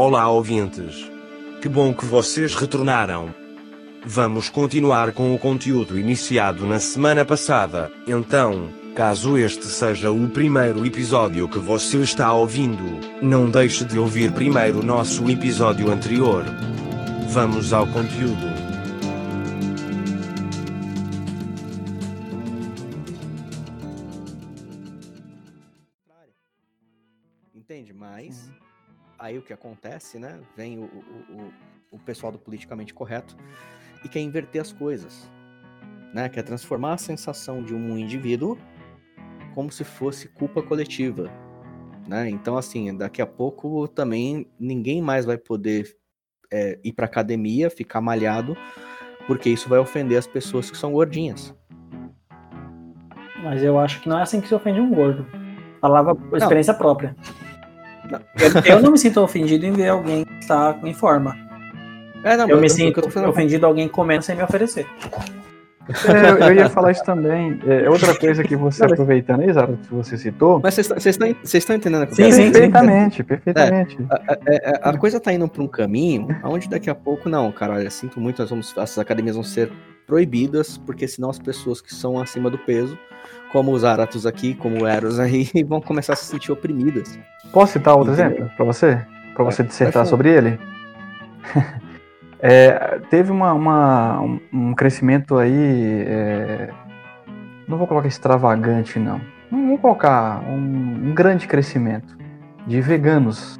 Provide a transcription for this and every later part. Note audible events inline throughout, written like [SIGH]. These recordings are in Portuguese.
Olá, ouvintes. Que bom que vocês retornaram. Vamos continuar com o conteúdo iniciado na semana passada. Então, caso este seja o primeiro episódio que você está ouvindo, não deixe de ouvir primeiro nosso episódio anterior. Vamos ao conteúdo. Aí o que acontece, né? Vem o, o, o, o pessoal do politicamente correto e quer inverter as coisas. Né? Quer transformar a sensação de um indivíduo como se fosse culpa coletiva. Né? Então, assim, daqui a pouco também ninguém mais vai poder é, ir para academia, ficar malhado, porque isso vai ofender as pessoas que são gordinhas. Mas eu acho que não é assim que se ofende um gordo. Falava por experiência não. própria. Eu, eu, não me sinto ofendido em ver alguém que está em forma. É, não, eu me sinto eu ofendido alguém comendo sem me oferecer. É, eu ia falar isso também. É, outra coisa que você, aproveitando aí, Zara, que você citou. Mas vocês estão entendendo? Sim, sim, perfeitamente, perfeitamente. É, a, a, a, coisa tá indo para um caminho onde daqui a pouco, não, cara, olha, sinto muito, nós vamos, as academias vão ser proibidas, porque senão as pessoas que são acima do peso, como os Aratos aqui, como o Eros aí, [LAUGHS] vão começar a se sentir oprimidas. Posso citar outro Entendeu? exemplo para você? Para você dissertar sobre ele? [LAUGHS] É, teve uma, uma, um crescimento aí. É, não vou colocar extravagante, não. Não vou colocar um, um grande crescimento de veganos.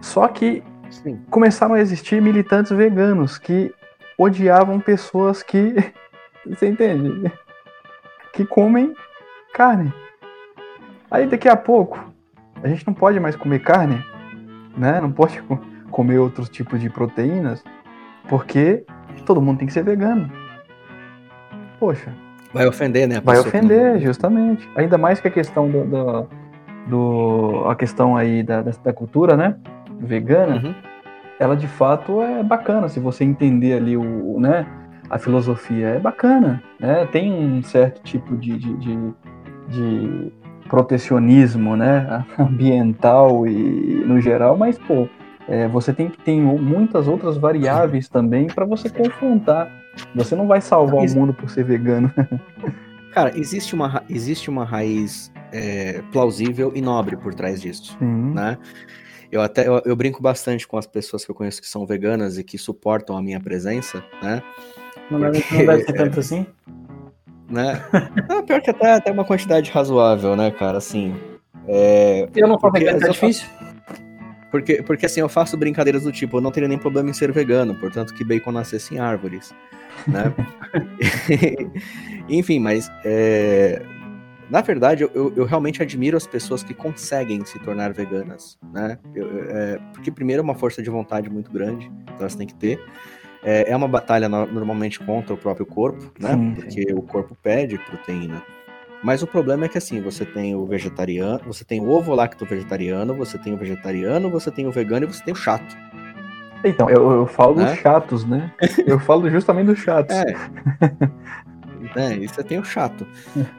Só que Sim. começaram a existir militantes veganos que odiavam pessoas que. [LAUGHS] Você entende? Que comem carne. Aí daqui a pouco, a gente não pode mais comer carne, né? Não pode comer outros tipos de proteínas porque todo mundo tem que ser vegano. Poxa. Vai ofender, né? Vai ofender, justamente. Ainda mais que a questão do, do, do a questão aí da, da, cultura, né? Vegana, uhum. ela de fato é bacana se você entender ali o, né? A filosofia é bacana, né? Tem um certo tipo de, de, de, de protecionismo, né? [LAUGHS] Ambiental e no geral, mas pô, é, você tem que ter muitas outras variáveis também para você confrontar. Você não vai salvar o mundo por ser vegano. [LAUGHS] Cara, existe uma, existe uma raiz é, plausível e nobre por trás disso, Sim. né? Eu até eu, eu, brinco bastante com as pessoas que eu conheço que são veganas e que suportam a minha presença, né? Não, Porque, não deve ser tanto [LAUGHS] assim? Né? Não, [LAUGHS] pior que até, até uma quantidade razoável, né, cara? Assim. É, eu não sou vegano, tá difícil? Porque, porque assim, eu faço brincadeiras do tipo, eu não teria nem problema em ser vegano, portanto que bacon nascesse em árvores, né? [LAUGHS] Enfim, mas é, na verdade eu, eu, eu, realmente admiro as pessoas que conseguem se tornar veganas, né? Eu, é, porque primeiro é uma força de vontade muito grande, então elas têm que ter. É, é uma batalha no, normalmente contra o próprio corpo, né? Sim, porque sim. o corpo pede proteína. Mas o problema é que assim, você tem o vegetariano, você tem o ovo lacto vegetariano, você tem o vegetariano, você tem o vegano e você tem o chato. Então, eu, eu falo dos chatos, né? [LAUGHS] Eu falo justamente dos chatos. É. [LAUGHS] é, e você tem o chato.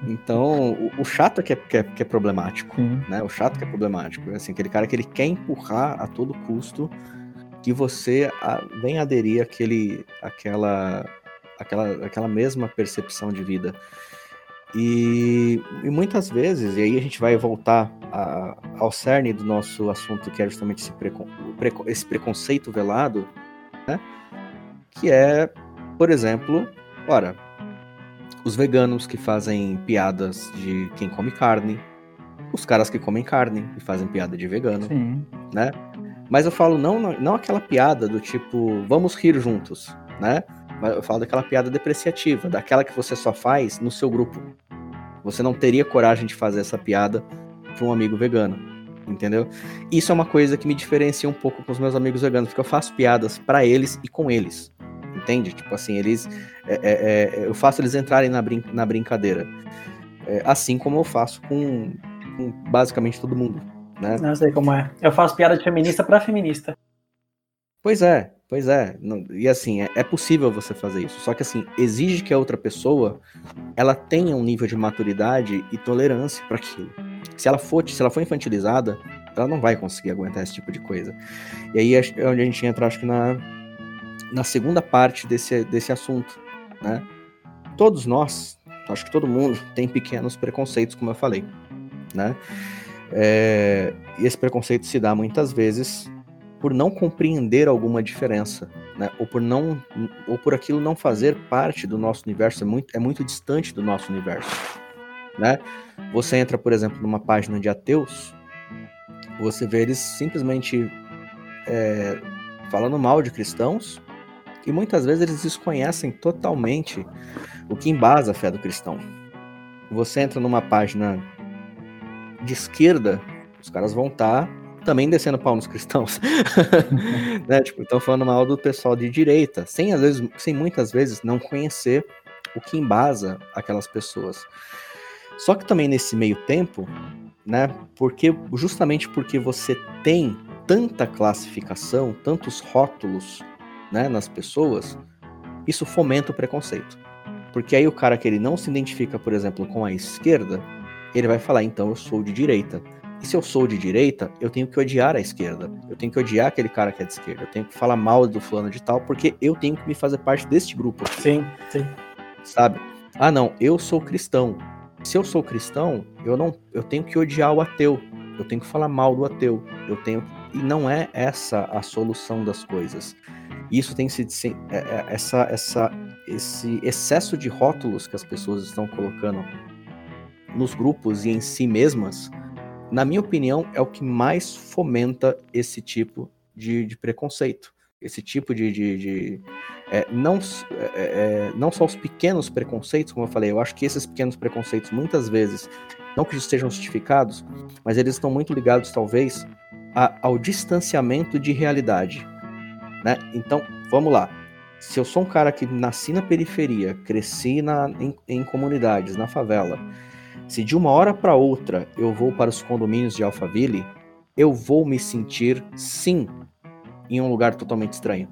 Então, o, o chato é que é, que é, que é problemático, Sim. né? O chato que é problemático. Assim, aquele cara que ele quer empurrar a todo custo que você a, venha aderir àquele, àquela, àquela, àquela mesma percepção de vida. E, e, muitas vezes, e aí a gente vai voltar a, ao cerne do nosso assunto, que é justamente esse, precon, esse preconceito velado, né? que é, por exemplo, ora, os veganos que fazem piadas de quem come carne, os caras que comem carne e fazem piada de vegano, Sim. né? Mas eu falo não, não aquela piada do tipo, vamos rir juntos, né? Eu falo daquela piada depreciativa, daquela que você só faz no seu grupo. Você não teria coragem de fazer essa piada para um amigo vegano, entendeu? Isso é uma coisa que me diferencia um pouco com os meus amigos veganos, porque eu faço piadas para eles e com eles, entende? Tipo assim, eles, é, é, é, eu faço eles entrarem na, brin na brincadeira, é, assim como eu faço com, com basicamente todo mundo, né? Não sei como é. Eu faço piada de feminista para feminista. Pois é, pois é. E assim, é, é, possível você fazer isso. Só que assim, exige que a outra pessoa ela tenha um nível de maturidade e tolerância para aquilo. Se ela for, se ela for infantilizada, ela não vai conseguir aguentar esse tipo de coisa. E aí é onde a gente entra, acho que na, na segunda parte desse, desse assunto, né? Todos nós, acho que todo mundo tem pequenos preconceitos, como eu falei, né? É, e esse preconceito se dá muitas vezes por não compreender alguma diferença, né? ou por não, ou por aquilo não fazer parte do nosso universo, é muito, é muito distante do nosso universo, né? Você entra, por exemplo, numa página de ateus, você vê eles simplesmente é, falando mal de cristãos e muitas vezes eles desconhecem totalmente o que embasa a fé do cristão. Você entra numa página de esquerda, os caras vão estar tá também descendo pau nos cristãos. [LAUGHS] né? Tipo, estão falando mal do pessoal de direita, sem às vezes, sem muitas vezes não conhecer o que embasa aquelas pessoas. Só que também nesse meio tempo, né? Porque justamente porque você tem tanta classificação, tantos rótulos, né, nas pessoas, isso fomenta o preconceito. Porque aí o cara que ele não se identifica, por exemplo, com a esquerda, ele vai falar, então eu sou de direita. E se eu sou de direita, eu tenho que odiar a esquerda. Eu tenho que odiar aquele cara que é de esquerda. Eu tenho que falar mal do fulano de tal, porque eu tenho que me fazer parte deste grupo. Sim, sim. Sabe? Ah, não, eu sou cristão. Se eu sou cristão, eu não, eu tenho que odiar o ateu. Eu tenho que falar mal do ateu. Eu tenho e não é essa a solução das coisas. Isso tem se é, é, essa essa esse excesso de rótulos que as pessoas estão colocando nos grupos e em si mesmas, na minha opinião, é o que mais fomenta esse tipo de, de preconceito. Esse tipo de. de, de é, não, é, é, é, não só os pequenos preconceitos, como eu falei, eu acho que esses pequenos preconceitos, muitas vezes, não que estejam justificados, mas eles estão muito ligados, talvez, a, ao distanciamento de realidade. Né? Então, vamos lá. Se eu sou um cara que nasci na periferia, cresci na, em, em comunidades, na favela, se de uma hora para outra eu vou para os condomínios de Alphaville, eu vou me sentir, sim, em um lugar totalmente estranho.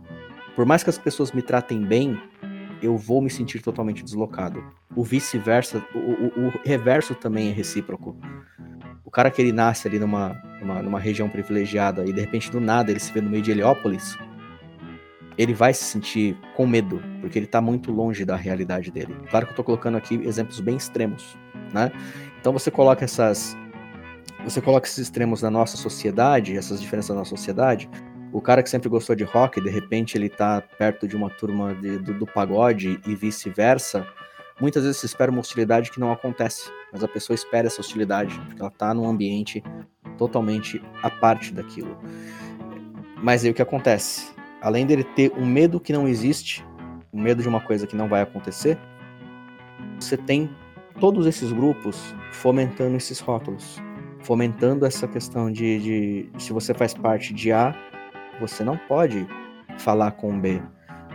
Por mais que as pessoas me tratem bem, eu vou me sentir totalmente deslocado. O vice-versa, o, o, o, reverso também é recíproco. O cara que ele nasce ali numa, numa, numa, região privilegiada e de repente do nada ele se vê no meio de Heliópolis, ele vai se sentir com medo, porque ele está muito longe da realidade dele. Claro que eu estou colocando aqui exemplos bem extremos, né? Então você coloca essas você coloca esses extremos na nossa sociedade, essas diferenças na nossa sociedade. O cara que sempre gostou de rock, de repente ele tá perto de uma turma de, do, do pagode e vice-versa. Muitas vezes se espera uma hostilidade que não acontece, mas a pessoa espera essa hostilidade, porque ela tá num ambiente totalmente à parte daquilo. Mas aí o que acontece? Além dele ter um medo que não existe, um medo de uma coisa que não vai acontecer, você tem todos esses grupos fomentando esses rótulos, fomentando essa questão de, de, se você faz parte de A, você não pode falar com B,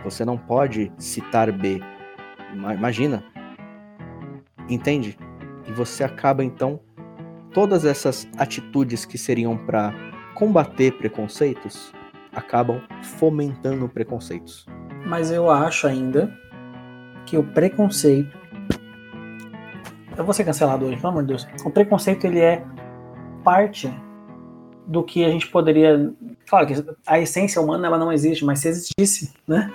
você não pode citar B. Imagina, entende? E você acaba então todas essas atitudes que seriam para combater preconceitos acabam fomentando preconceitos. Mas eu acho ainda que o preconceito eu vou ser cancelado hoje, pelo amor de Deus. O preconceito, ele é parte do que a gente poderia. Claro que a essência humana ela não existe, mas se existisse, né?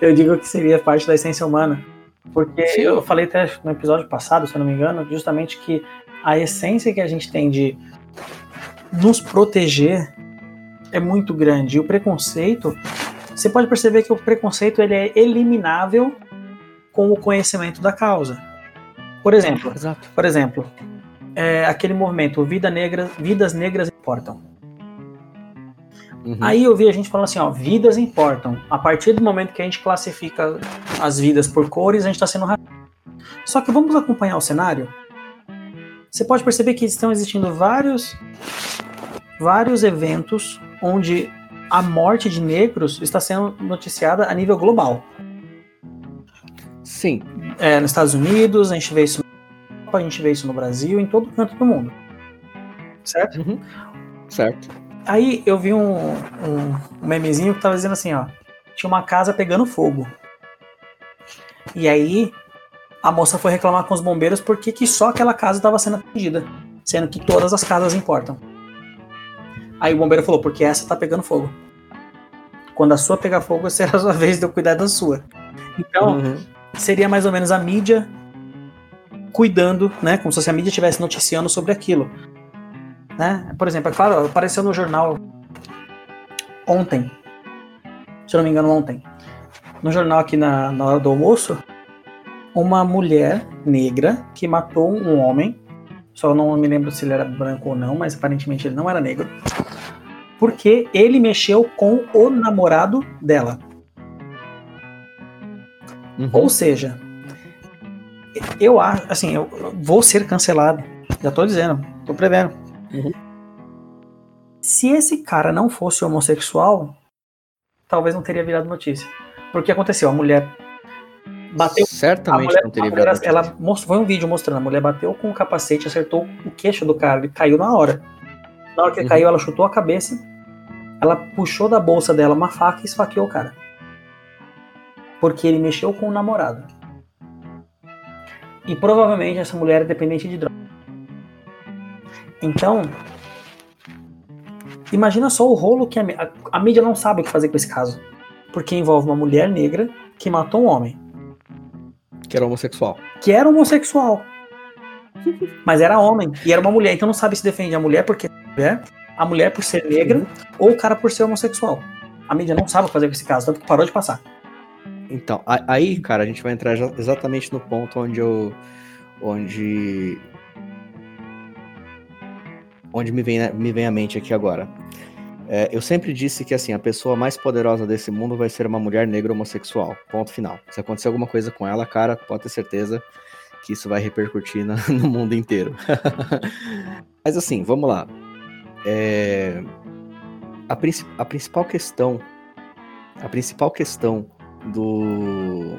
Eu digo que seria parte da essência humana. Porque Sim. eu falei até no episódio passado, se eu não me engano, justamente que a essência que a gente tem de nos proteger é muito grande. E o preconceito, você pode perceber que o preconceito ele é eliminável com o conhecimento da causa. Por exemplo, Exato. por exemplo, é, aquele movimento Vida Negra, Vidas Negras Importam. Uhum. Aí eu vi a gente falando assim, ó, vidas importam. A partir do momento que a gente classifica as vidas por cores, a gente está sendo racista. Só que vamos acompanhar o cenário. Você pode perceber que estão existindo vários, vários eventos onde a morte de negros está sendo noticiada a nível global. Sim. É, nos Estados Unidos, a gente vê isso na Europa, a gente vê isso no Brasil, em todo canto do mundo. Certo? Uhum. Certo. Aí eu vi um, um, um memezinho que tava dizendo assim, ó. Tinha uma casa pegando fogo. E aí a moça foi reclamar com os bombeiros porque que só aquela casa estava sendo atendida, sendo que todas as casas importam. Aí o bombeiro falou, porque essa tá pegando fogo. Quando a sua pegar fogo, [LAUGHS] será a sua vez de eu cuidar da sua. Então, uhum. Seria mais ou menos a mídia cuidando, né? Como se a mídia estivesse noticiando sobre aquilo. Né? Por exemplo, é claro, apareceu no jornal ontem, se eu não me engano, ontem, no jornal aqui na, na hora do almoço, uma mulher negra que matou um homem. Só não me lembro se ele era branco ou não, mas aparentemente ele não era negro. Porque ele mexeu com o namorado dela. Uhum. Ou seja, eu acho, assim, eu vou ser cancelado. Já tô dizendo, tô prevendo. Uhum. Se esse cara não fosse homossexual, talvez não teria virado notícia. Porque aconteceu, a mulher bateu. Certamente mulher, não teria mulher, virado ela mostrou, Foi um vídeo mostrando, a mulher bateu com o capacete, acertou o queixo do cara, ele caiu na hora. Na hora que ele uhum. caiu, ela chutou a cabeça, ela puxou da bolsa dela uma faca e esfaqueou o cara. Porque ele mexeu com o namorado. E provavelmente essa mulher é dependente de droga. Então, imagina só o rolo que a, a, a, mídia não sabe o que fazer com esse caso. Porque envolve uma mulher negra que matou um homem. Que era homossexual. Que era homossexual. Mas era homem. E era uma mulher. Então não sabe se defende a mulher porque é mulher, a mulher por ser negra uhum. ou o cara por ser homossexual. A mídia não sabe o que fazer com esse caso, tanto que parou de passar. Então, aí, cara, a gente vai entrar exatamente no ponto onde eu. onde. onde me vem, me vem à mente aqui agora. É, eu sempre disse que assim, a pessoa mais poderosa desse mundo vai ser uma mulher negra homossexual. Ponto final. Se acontecer alguma coisa com ela, cara, pode ter certeza que isso vai repercutir no, [LAUGHS] no mundo inteiro. [LAUGHS] Mas assim, vamos lá. É, a, a principal questão. A principal questão do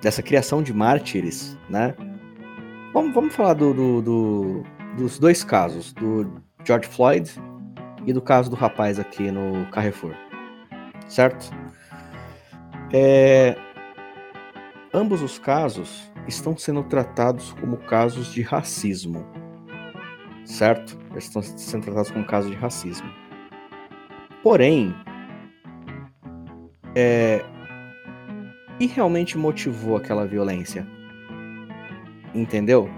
dessa criação de mártires, né? Vamos, vamos falar do, do, do, dos dois casos, do George Floyd e do caso do rapaz aqui no Carrefour, certo? É, ambos os casos estão sendo tratados como casos de racismo, certo? Eles estão sendo tratados como casos de racismo. Porém, é, que realmente motivou aquela violência? Entendeu?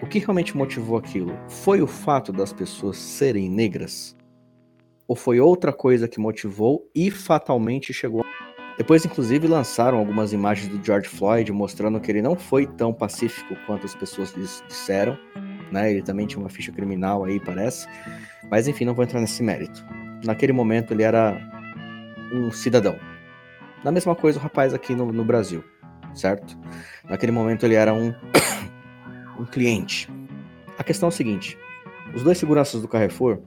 O que realmente motivou aquilo? Foi o fato das pessoas serem negras? Ou foi outra coisa que motivou e fatalmente chegou? Depois, inclusive, lançaram algumas imagens do George Floyd mostrando que ele não foi tão pacífico quanto as pessoas disseram. Né? Ele também tinha uma ficha criminal aí, parece. Mas enfim, não vou entrar nesse mérito. Naquele momento ele era um cidadão, da mesma coisa o rapaz aqui no, no Brasil, certo? Naquele momento ele era um, [COUGHS] um cliente. A questão é a seguinte: os dois seguranças do Carrefour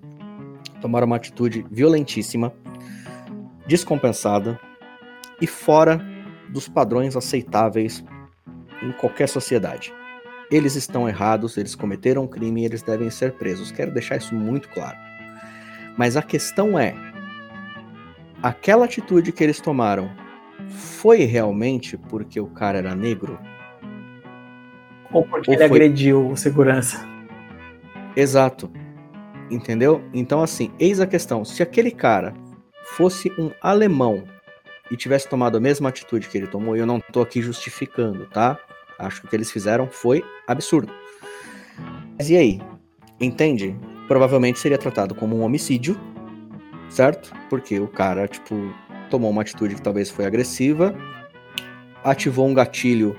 tomaram uma atitude violentíssima, descompensada e fora dos padrões aceitáveis em qualquer sociedade. Eles estão errados, eles cometeram um crime e eles devem ser presos. Quero deixar isso muito claro. Mas a questão é: aquela atitude que eles tomaram foi realmente porque o cara era negro? Ou porque Ou ele foi... agrediu o segurança? Exato. Entendeu? Então, assim, eis a questão: se aquele cara fosse um alemão e tivesse tomado a mesma atitude que ele tomou, e eu não tô aqui justificando, tá? Acho que o que eles fizeram foi absurdo. Mas e aí? Entende? Provavelmente seria tratado como um homicídio, certo? Porque o cara, tipo, tomou uma atitude que talvez foi agressiva, ativou um gatilho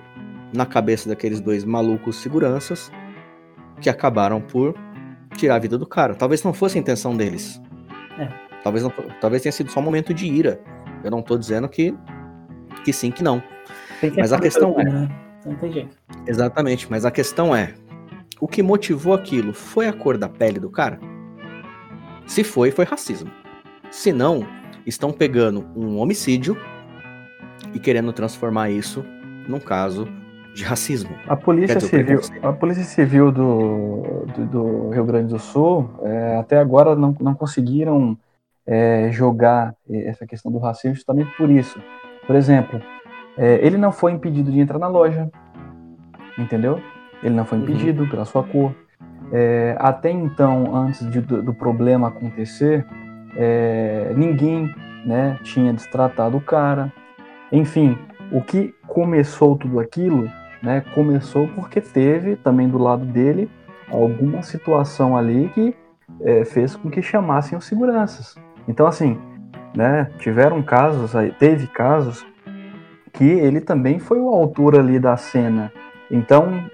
na cabeça daqueles dois malucos seguranças que acabaram por tirar a vida do cara. Talvez não fosse a intenção deles. É. Talvez, não, talvez tenha sido só um momento de ira. Eu não tô dizendo que, que sim, que não. Que mas a questão é. Né? Não tem jeito. Exatamente, mas a questão é: o que motivou aquilo foi a cor da pele do cara? Se foi, foi racismo. Se não, estão pegando um homicídio e querendo transformar isso num caso de racismo. A polícia civil, a polícia civil do, do, do Rio Grande do Sul é, até agora não, não conseguiram é, jogar essa questão do racismo justamente por isso. Por exemplo, é, ele não foi impedido de entrar na loja, entendeu? Ele não foi uhum. impedido uhum. pela sua cor. é, até então, antes de, do, do, problema acontecer, é, ninguém né, tinha destratado o cara. Enfim, o que começou tudo aquilo, né, começou porque teve também do lado dele alguma situação ali que é, fez com que chamassem os seguranças. Então, assim, né, tiveram casos, teve casos que ele também foi o autor ali da cena. Então,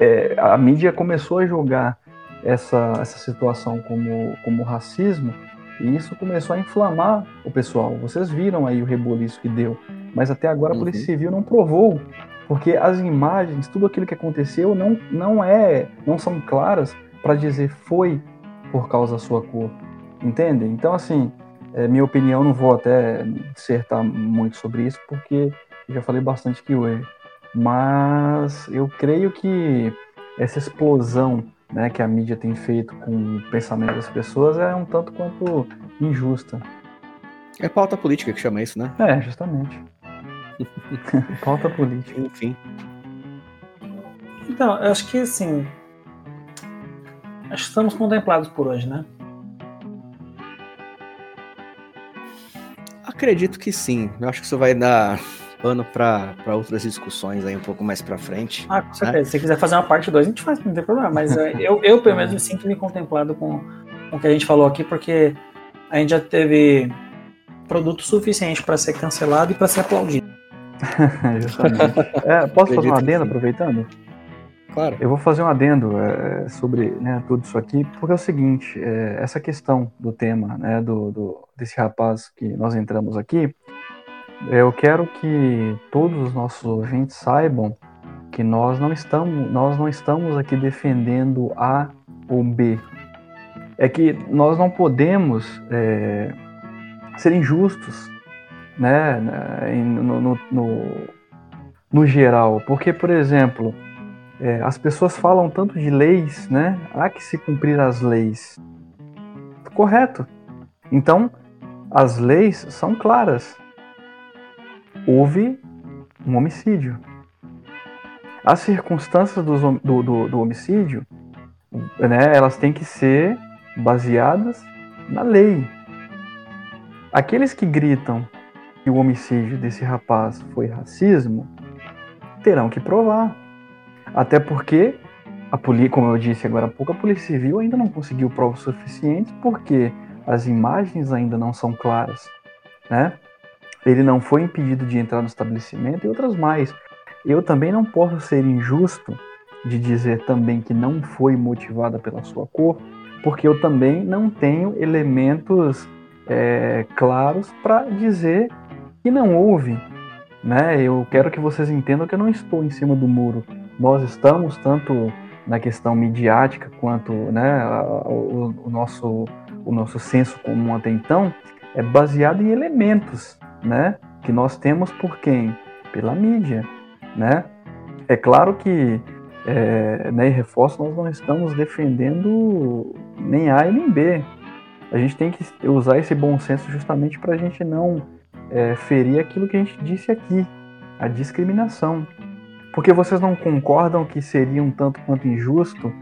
é, a mídia começou a jogar essa, essa situação como, como racismo e isso começou a inflamar o pessoal. Vocês viram aí o reboliço que deu, mas até agora a Polícia uhum. Civil não provou, porque as imagens, tudo aquilo que aconteceu não, não é, não são claras para dizer foi por causa da sua cor, entendem? Então assim, é, minha opinião não vou até dissertar muito sobre isso, porque já falei bastante que hoje, mas eu creio que essa explosão né, que a mídia tem feito com o pensamento das pessoas é um tanto quanto injusta. É pauta política que chama isso, né? É, justamente. [LAUGHS] pauta política. Enfim. Então, eu acho que assim. Acho que estamos contemplados por hoje, né? Acredito que sim. Eu acho que isso vai dar pano para outras discussões aí um pouco mais para frente. Ah, com certeza. Né? Se você quiser fazer uma parte 2, a gente faz, não tem problema. Mas é, eu, eu, pelo menos, me sinto me contemplado com, com o que a gente falou aqui, porque a gente já teve produto suficiente para ser cancelado e para ser aplaudido. [LAUGHS] Justamente. É, posso fazer um adendo aproveitando? Claro. Eu vou fazer um adendo é, sobre né, tudo isso aqui, porque é o seguinte, é, essa questão do tema, né, do, do, desse rapaz que nós entramos aqui, eu quero que todos os nossos ouvintes saibam que nós não estamos, nós não estamos aqui defendendo A ou B. É que nós não podemos é, ser injustos, né, no, no, no, no geral, porque, por exemplo, é, as pessoas falam tanto de leis, né? Há que se cumprir as leis. Correto. Então, as leis são claras houve um homicídio. As circunstâncias do, do, do, do homicídio, né, elas têm que ser baseadas na lei. Aqueles que gritam que o homicídio desse rapaz foi racismo terão que provar. Até porque a polícia, como eu disse agora há pouco, a Polícia Civil ainda não conseguiu provas suficientes porque as imagens ainda não são claras, né? Ele não foi impedido de entrar no estabelecimento e outras mais. Eu também não posso ser injusto de dizer também que não foi motivada pela sua cor, porque eu também não tenho elementos é, claros para dizer que não houve. Né? Eu quero que vocês entendam que eu não estou em cima do muro. Nós estamos tanto na questão midiática quanto né, o, o, nosso, o nosso senso comum até então é baseado em elementos né? Que nós temos por quem? Pela mídia, né? É claro que, é, né, e reforço, nós não estamos defendendo nem A e nem B. A gente tem que usar esse bom senso justamente para a gente não é, ferir aquilo que a gente disse aqui, a discriminação. Porque vocês não concordam que seria um tanto quanto injusto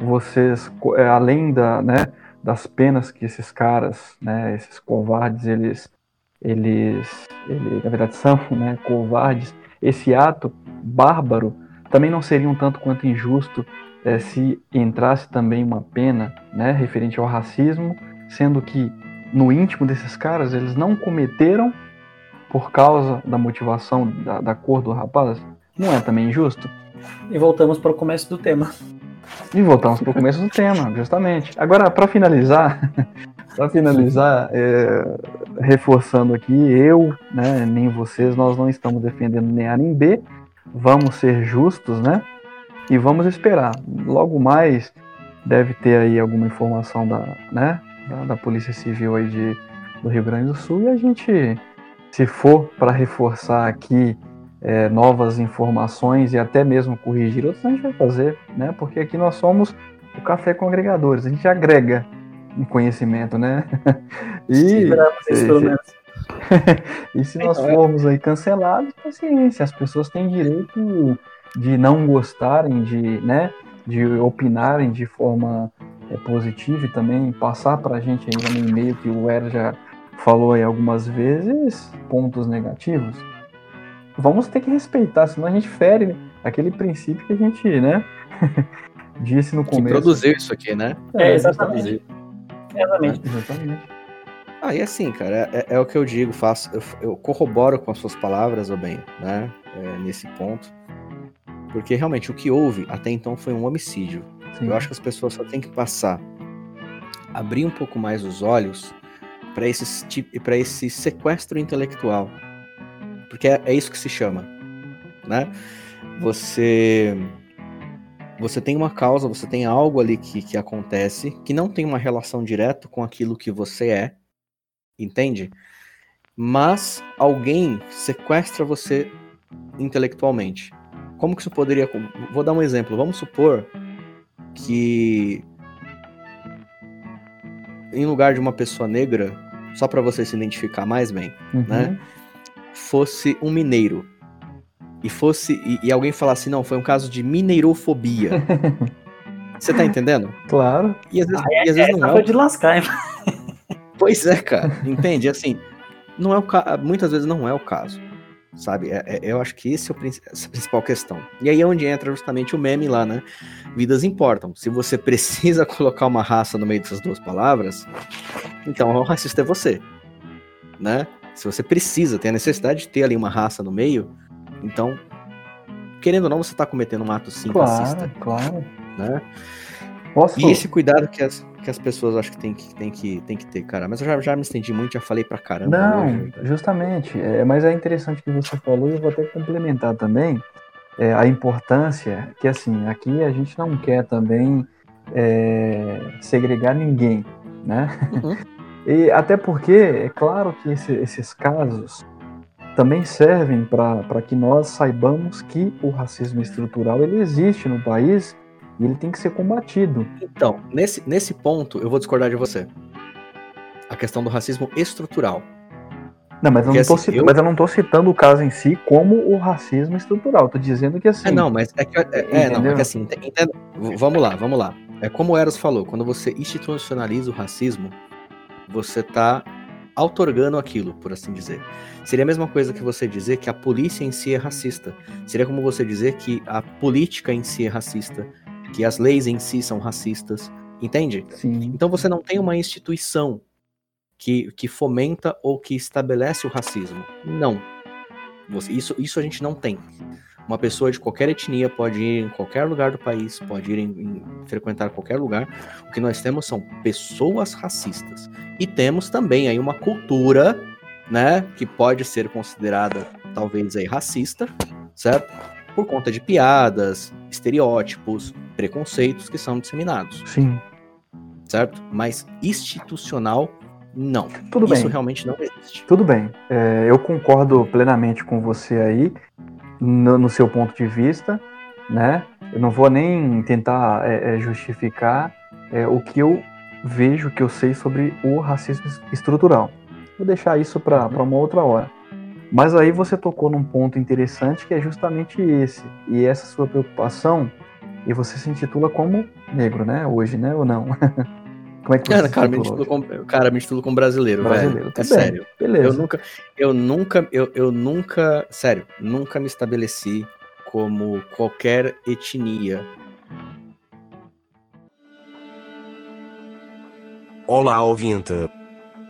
vocês, é, além da, né, das penas que esses caras, né, esses covardes, eles eles, eles na verdade são né, covardes, esse ato bárbaro também não seria um tanto quanto injusto é, se entrasse também uma pena né, referente ao racismo, sendo que no íntimo desses caras eles não cometeram por causa da motivação da, da cor do rapaz? Não é também injusto? E voltamos para o começo do tema. E voltamos para o começo do tema, justamente. Agora, para finalizar, [LAUGHS] para finalizar, é, reforçando aqui, eu, né, nem vocês, nós não estamos defendendo nem A nem B. Vamos ser justos, né? E vamos esperar. Logo mais deve ter aí alguma informação da, né, da, da Polícia Civil aí de, do Rio Grande do Sul e a gente, se for para reforçar aqui é, novas informações e até mesmo corrigir outras, a gente vai fazer, né? Porque aqui nós somos o café com agregadores, a gente agrega um conhecimento, né? [LAUGHS] E, Sim, [LAUGHS] e se nós é. formos aí cancelados, paciência, as pessoas têm direito de não gostarem, de, né? de opinarem de forma é, positiva e também passar para a gente aí no e-mail que o Er já falou aí algumas vezes pontos negativos. Vamos ter que respeitar, senão a gente fere aquele princípio que a gente, né, [LAUGHS] disse no começo. Que produziu isso aqui, né? É, exatamente. Exatamente. exatamente. Ah, e assim, cara, é, é, o que eu digo, faço, eu, eu, corroboro com as suas palavras, ou bem, né, é, nesse ponto, porque realmente o que houve até então foi um homicídio. Sim. Eu acho que as pessoas só têm que passar, abrir um pouco mais os olhos para esse, para esse sequestro intelectual, porque é, é isso que se chama, né? Você você tem uma causa, você tem algo ali que, que acontece que não tem uma relação direta com aquilo que você é, entende? Mas alguém sequestra você intelectualmente. Como que isso poderia. Vou dar um exemplo. Vamos supor que em lugar de uma pessoa negra, só para você se identificar mais bem, uhum. né? Fosse um mineiro e fosse e, e alguém falasse não, foi um caso de mineirofobia. [LAUGHS] Você tá entendendo? Claro. E às vezes, ah, e às vezes é, não é. de lascar, hein? [LAUGHS] Pois é, cara. Entende? Assim, não é o ca... muitas vezes não é o caso. Sabe? É, é, eu acho que esse é o, essa é a principal questão. E aí é onde entra justamente o meme lá, né? Vidas importam. Se você [LAUGHS] precisa colocar uma raça no meio dessas duas palavras, então o racista é você. Né? Se você precisa, tem a necessidade de ter ali uma raça no meio, então, querendo ou não, você está cometendo um ato sim claro. Claro. Né? Posso... E esse cuidado que as, que as pessoas acho que tem que, tem que, tem que ter, cara. Mas eu já, já me estendi muito, já falei pra caramba. Não, hoje. justamente. É, mas é interessante que você falou e eu vou até complementar também é, a importância que, assim, aqui a gente não quer também é, segregar ninguém, né? Uhum. [LAUGHS] E até porque, é claro que esse, esses casos também servem para que nós saibamos que o racismo estrutural ele existe no país e ele tem que ser combatido. Então, nesse, nesse ponto, eu vou discordar de você. A questão do racismo estrutural. Não, mas eu, não assim, citando, eu... mas eu não tô citando o caso em si como o racismo estrutural. Tô dizendo que assim. É, não, mas é que. É, é não, é que assim, entenda, vamos lá, vamos lá. É como o Eros falou, quando você institucionaliza o racismo, você tá autorgando aquilo, por assim dizer. Seria a mesma coisa que você dizer que a polícia em si é racista. Seria como você dizer que a política em si é racista, que as leis em si são racistas. Entende? Sim. Então você não tem uma instituição que, que fomenta ou que estabelece o racismo. Não. Você, isso, isso a gente não tem. Uma pessoa de qualquer etnia pode ir em qualquer lugar do país, pode ir em, em, frequentar qualquer lugar. O que nós temos são pessoas racistas. E temos também aí uma cultura, né, que pode ser considerada talvez aí racista, certo? Por conta de piadas, estereótipos, preconceitos que são disseminados. Sim. Certo? Mas institucional não. Tudo Isso bem. realmente não existe. Tudo bem. É, eu concordo plenamente com você aí no, no, seu ponto de vista, né? Eu não vou nem tentar é, é, justificar é, o que eu vejo, o que eu sei sobre o racismo estrutural. Vou deixar isso para uhum. uma outra hora. Mas aí você tocou num ponto interessante que é justamente esse. E essa sua preocupação, e você se intitula como negro, né? Hoje, né? Ou não? [LAUGHS] Como é que você cara, cara, me intitulo como, cara, me intitulo como brasileiro, brasileiro velho. É bem, sério. Beleza. Eu nunca, eu nunca, eu, eu nunca, sério, nunca me estabeleci como qualquer etnia. Olá, ouvinte.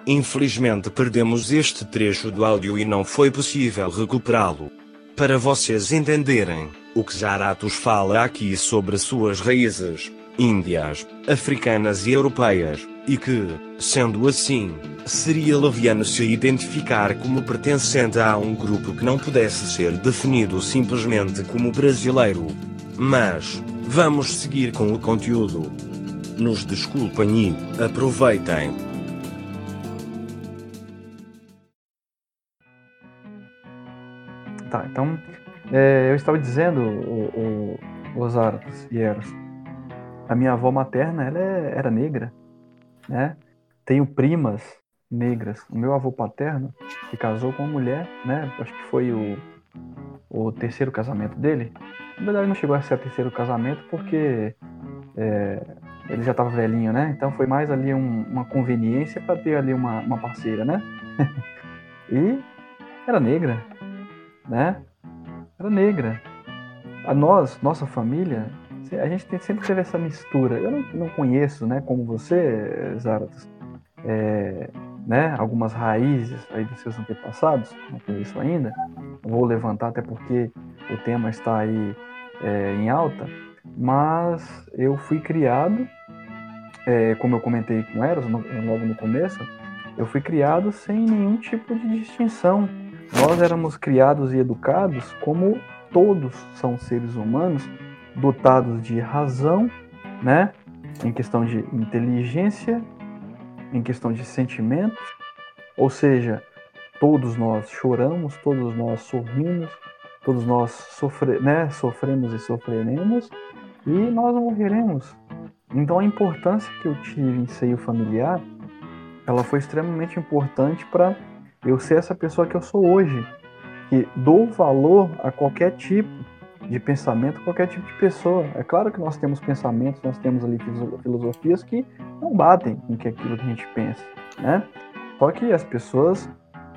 Infelizmente perdemos este trecho do áudio e não foi possível recuperá-lo. Para vocês entenderem, o que Jaratos fala aqui sobre suas raízes índias, africanas e europeias, e que, sendo assim, seria leviano se identificar como pertencente a um grupo que não pudesse ser definido simplesmente como brasileiro. Mas, vamos seguir com o conteúdo. Nos desculpem e aproveitem. Tá, então, é, eu estava dizendo, o, o, os e Eros, a minha avó materna, ela é, era negra, né? Tenho primas negras. O meu avô paterno, que casou com uma mulher, né? Acho que foi o o terceiro casamento dele. Na verdade, não chegou a ser o terceiro casamento porque é, ele já estava velhinho, né? Então foi mais ali um, uma conveniência para ter ali uma, uma parceira, né? [LAUGHS] e era negra, né? Era negra. A nós, nossa família, a gente tem, sempre teve essa mistura. Eu não, não conheço, né, como você, Zaratas, é, né, algumas raízes aí dos seus antepassados, não conheço ainda. Vou levantar até porque o tema está aí é, em alta, mas eu fui criado, é, como eu comentei com Eros logo no começo, eu fui criado sem nenhum tipo de distinção. Nós éramos criados e educados como todos são seres humanos, dotados de razão, né? Em questão de inteligência, em questão de sentimentos, ou seja, todos nós choramos, todos nós sorrimos, todos nós sofre, né, sofremos e sofreremos e nós morreremos. Então a importância que eu tive em seio familiar, ela foi extremamente importante para eu ser essa pessoa que eu sou hoje, que dou valor a qualquer tipo de pensamento, qualquer tipo de pessoa. É claro que nós temos pensamentos, nós temos ali filosofias que não batem com aquilo que a gente pensa, né? Só que as pessoas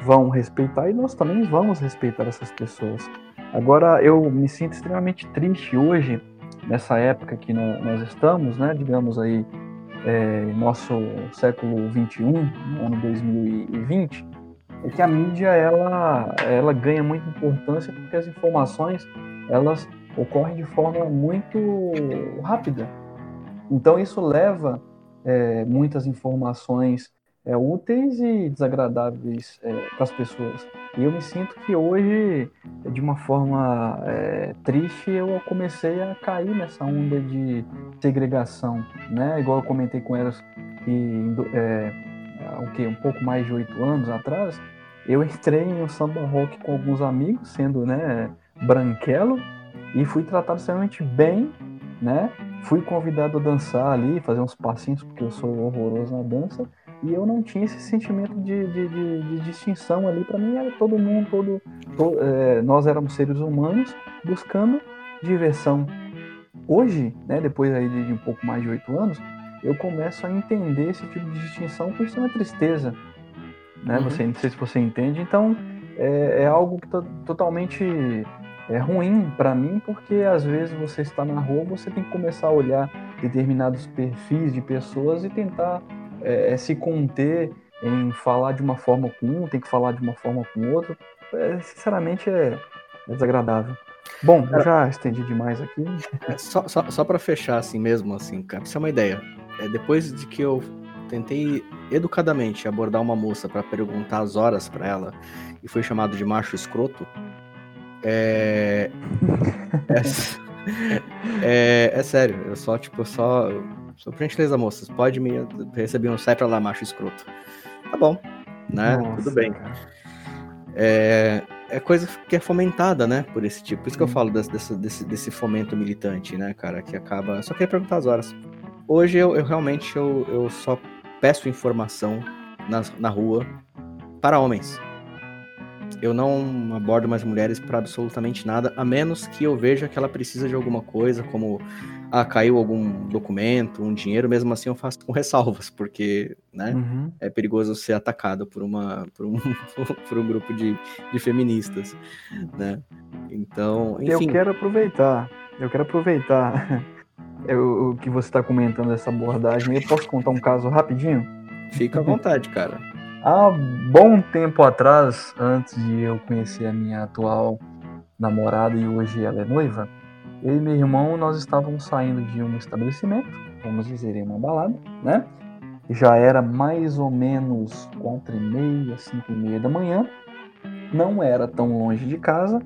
vão respeitar e nós também vamos respeitar essas pessoas. Agora, eu me sinto extremamente triste hoje, nessa época que nós estamos, né? Digamos aí, é, nosso século 21, no ano 2020, é que a mídia ela, ela ganha muita importância porque as informações elas ocorrem de forma muito rápida. Então isso leva é, muitas informações é, úteis e desagradáveis é, para as pessoas. E eu me sinto que hoje, de uma forma é, triste, eu comecei a cair nessa onda de segregação, né? Igual eu comentei com elas que é, o que um pouco mais de oito anos atrás, eu entrei em um samba rock com alguns amigos, sendo né, branquelo, e fui tratado extremamente bem, né? Fui convidado a dançar ali, fazer uns passinhos, porque eu sou horroroso na dança, e eu não tinha esse sentimento de, de, de, de distinção ali. Para mim era todo mundo, todo, todo é, nós éramos seres humanos buscando diversão. Hoje, né, depois aí de um pouco mais de oito anos, eu começo a entender esse tipo de distinção, porque isso é uma tristeza, né? Uhum. Você, não sei se você entende. Então, é, é algo que totalmente é ruim para mim, porque às vezes você está na rua, você tem que começar a olhar determinados perfis de pessoas e tentar é, é se conter em falar de uma forma com um, tem que falar de uma forma com outro. É, sinceramente, é, desagradável. Bom, já estendi demais aqui. É, só só, só para fechar assim mesmo, assim, cara, isso é uma ideia. É, depois de que eu tentei educadamente abordar uma moça para perguntar as horas para ela e foi chamado de macho escroto. É... é... é, é sério, eu só, tipo, só. Só por gentileza, moças, pode me receber um sai pra lá, macho escroto. Tá bom, né? Nossa, Tudo bem. É, é coisa que é fomentada, né? Por esse tipo. Por isso que eu falo desse, desse, desse fomento militante, né, cara? Que acaba. Só queria perguntar as horas. Hoje eu, eu realmente eu, eu só peço informação na, na rua para homens. Eu não abordo mais mulheres para absolutamente nada, a menos que eu veja que ela precisa de alguma coisa, como ah, caiu algum documento, um dinheiro, mesmo assim eu faço com ressalvas, porque né, uhum. é perigoso ser atacado por, uma, por, um, [LAUGHS] por um grupo de, de feministas. Né? Então, enfim. Eu quero aproveitar, eu quero aproveitar [LAUGHS] o que você está comentando essa abordagem. Eu posso contar um caso rapidinho? Fica à vontade, cara. Há bom tempo atrás, antes de eu conhecer a minha atual namorada e hoje ela é noiva, eu e meu irmão nós estávamos saindo de um estabelecimento, vamos dizer, em uma balada, né? Já era mais ou menos quatro e meia, cinco e meia da manhã. Não era tão longe de casa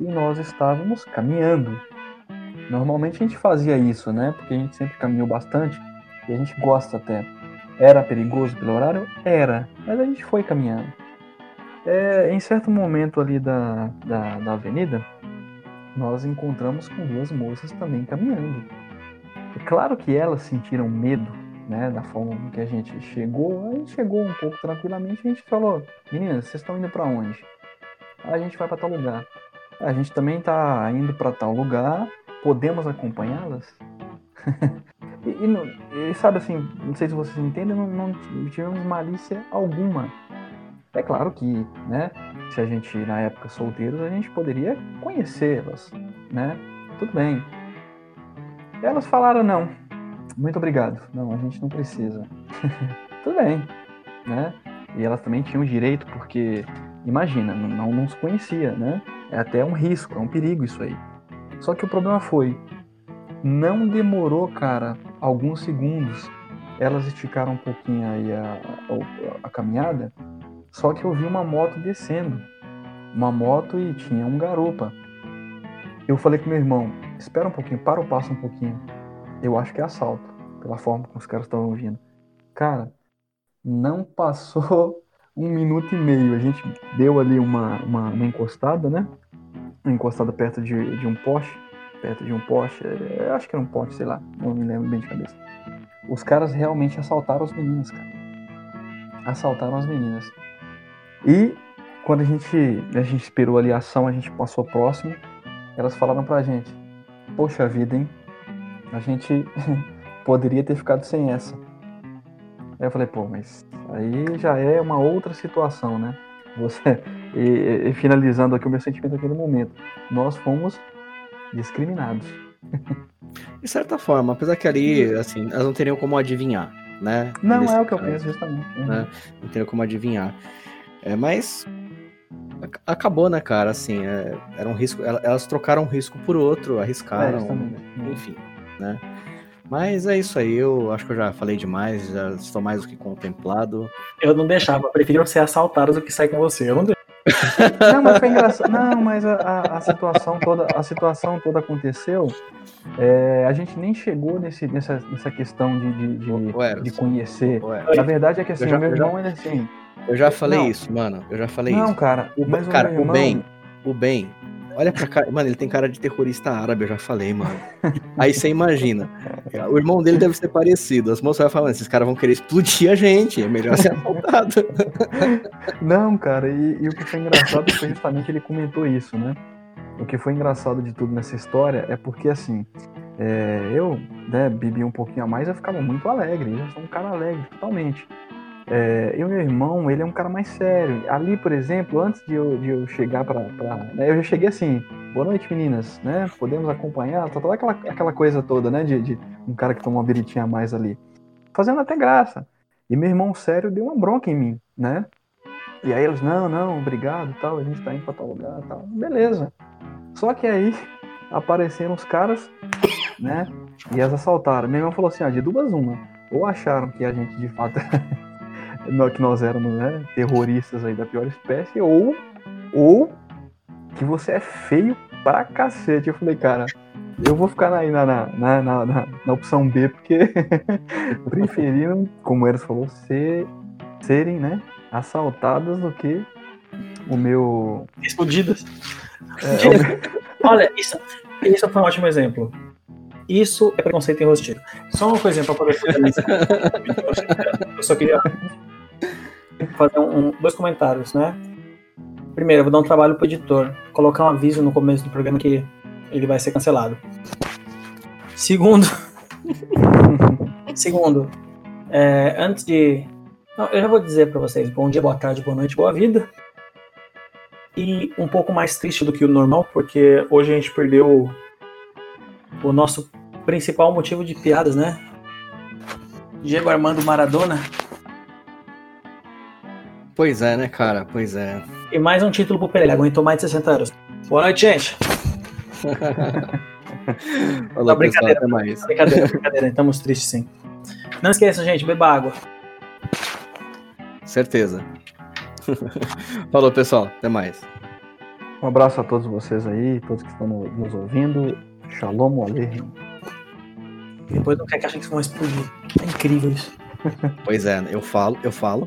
e nós estávamos caminhando Normalmente a gente fazia isso, né? Porque a gente sempre caminhou bastante e a gente gosta até. Era perigoso pelo horário? Era, mas a gente foi caminhando. É, em certo momento ali da, da, da avenida, nós encontramos com duas moças também caminhando. É claro que elas sentiram medo, né, da forma que a gente chegou. A gente chegou um pouco tranquilamente, a gente falou: "Meninas, vocês estão indo para onde?" A gente vai para tal lugar. a gente também está indo para tal lugar, podemos acompanhá-las? [LAUGHS] e, e, e, sabe assim, não sei se vocês entendem, não, não tivemos malícia alguma. É claro que, né, se a gente, na época, solteiros, a gente poderia conhecê-las, né? Tudo bem. Elas falaram não. Muito obrigado. Não, a gente não precisa. [LAUGHS] Tudo bem, né? E elas também tinham direito, porque, imagina, não, não se conhecia, né? É até um risco, é um perigo isso aí. Só que o problema foi, não demorou, cara, alguns segundos. Elas esticaram um pouquinho aí a, a, a caminhada só que eu vi uma moto descendo. Uma moto e tinha um garupa. Eu falei com meu irmão, espera um pouquinho, para o passo um pouquinho. Eu acho que é assalto, pela forma como os caras estavam vindo. Cara, não passou um minuto e meio. A gente deu ali uma, uma, uma encostada, né? Uma encostada perto de, de um poste. Perto de um poste. É, acho que era um poste, sei lá. Não me lembro bem de cabeça. Os caras realmente assaltaram as meninas, cara. Assaltaram as meninas. E quando a gente, a gente esperou ali a ação, a gente passou próximo, elas falaram pra gente: Poxa vida, hein? A gente [LAUGHS] poderia ter ficado sem essa. Aí eu falei: Pô, mas aí já é uma outra situação, né? Você, e, e finalizando aqui o meu sentimento aqui no momento, nós fomos discriminados. De certa forma, apesar que ali, assim, elas não teriam como adivinhar, né? Não, Nesse é o que caso, eu penso justamente. Né? Não teriam como adivinhar. É, mas acabou, né, cara? Assim, é, era um risco. Elas trocaram um risco por outro, arriscaram, é, enfim, né? Mas é isso aí, eu acho que eu já falei demais, já estou mais do que contemplado. Eu não deixava, preferiam ser assaltados do que sair com você. Eu não Não, mas foi engraçado. Não, mas a, a, a, situação toda, a situação toda aconteceu. É, a gente nem chegou nesse, nessa, nessa questão de, de, de, de conhecer. Na verdade é que assim, já, o meu irmão, já... ele assim, eu já falei não. isso, mano. Eu já falei não, isso. Não, cara. O, mas cara, o, o bem, o bem. Olha pra cá, mano, ele tem cara de terrorista árabe, eu já falei, mano. Aí você imagina, o irmão dele deve ser parecido. As moças vão falando, esses caras vão querer explodir a gente, é melhor ser assaltado. Não, cara, e, e o que foi engraçado foi justamente ele comentou isso, né? O que foi engraçado de tudo nessa história é porque, assim, é, eu né, bebi um pouquinho a mais, eu ficava muito alegre. Eu sou um cara alegre, totalmente. É, e o meu irmão, ele é um cara mais sério. Ali, por exemplo, antes de eu, de eu chegar para. Né, eu já cheguei assim: boa noite, meninas, né? Podemos acompanhar? Tá toda aquela, aquela coisa toda, né? De, de um cara que toma uma biritinha a mais ali. Fazendo até graça. E meu irmão sério deu uma bronca em mim, né? E aí eles, não, não, obrigado, tal, a gente tá indo pra tal lugar, tal. Beleza. Só que aí [LAUGHS] apareceram os caras, né? E as assaltaram. Meu irmão falou assim, ah, de duas uma. Ou acharam que a gente de fato [LAUGHS] que nós éramos né, terroristas aí da pior espécie, ou, ou que você é feio pra cacete. Eu falei, cara, eu vou ficar aí na, na, na, na, na opção B, porque [LAUGHS] preferiram, como eles falou, ser, serem né, assaltadas do que o meu. Explodidas. É, o. [LAUGHS] Olha, isso, isso foi um ótimo exemplo. Isso é preconceito enrostido. Só uma coisinha para poder [LAUGHS] Eu só queria fazer um, dois comentários, né? Primeiro, eu vou dar um trabalho pro editor, colocar um aviso no começo do programa que ele vai ser cancelado. Segundo, [LAUGHS] segundo, é, antes de, não, eu já vou dizer para vocês, bom dia, boa tarde, boa noite, boa vida. E um pouco mais triste do que o normal, porque hoje a gente perdeu o nosso principal motivo de piadas, né? Diego Armando Maradona Pois é, né, cara? Pois é. E mais um título pro Pereira, aguentou mais de 60 anos. Boa noite, gente. [LAUGHS] Falou, Não, brincadeira, pessoal, até mais. Brincadeira, brincadeira, estamos tristes sim. Não esqueça, gente, beba água. Certeza. [LAUGHS] Falou, pessoal, até mais. Um abraço a todos vocês aí, todos que estão nos ouvindo. Shalom Aleichem. Depois não quer que achem que vão explodir. É incrível isso. Pois é, eu falo, eu falo,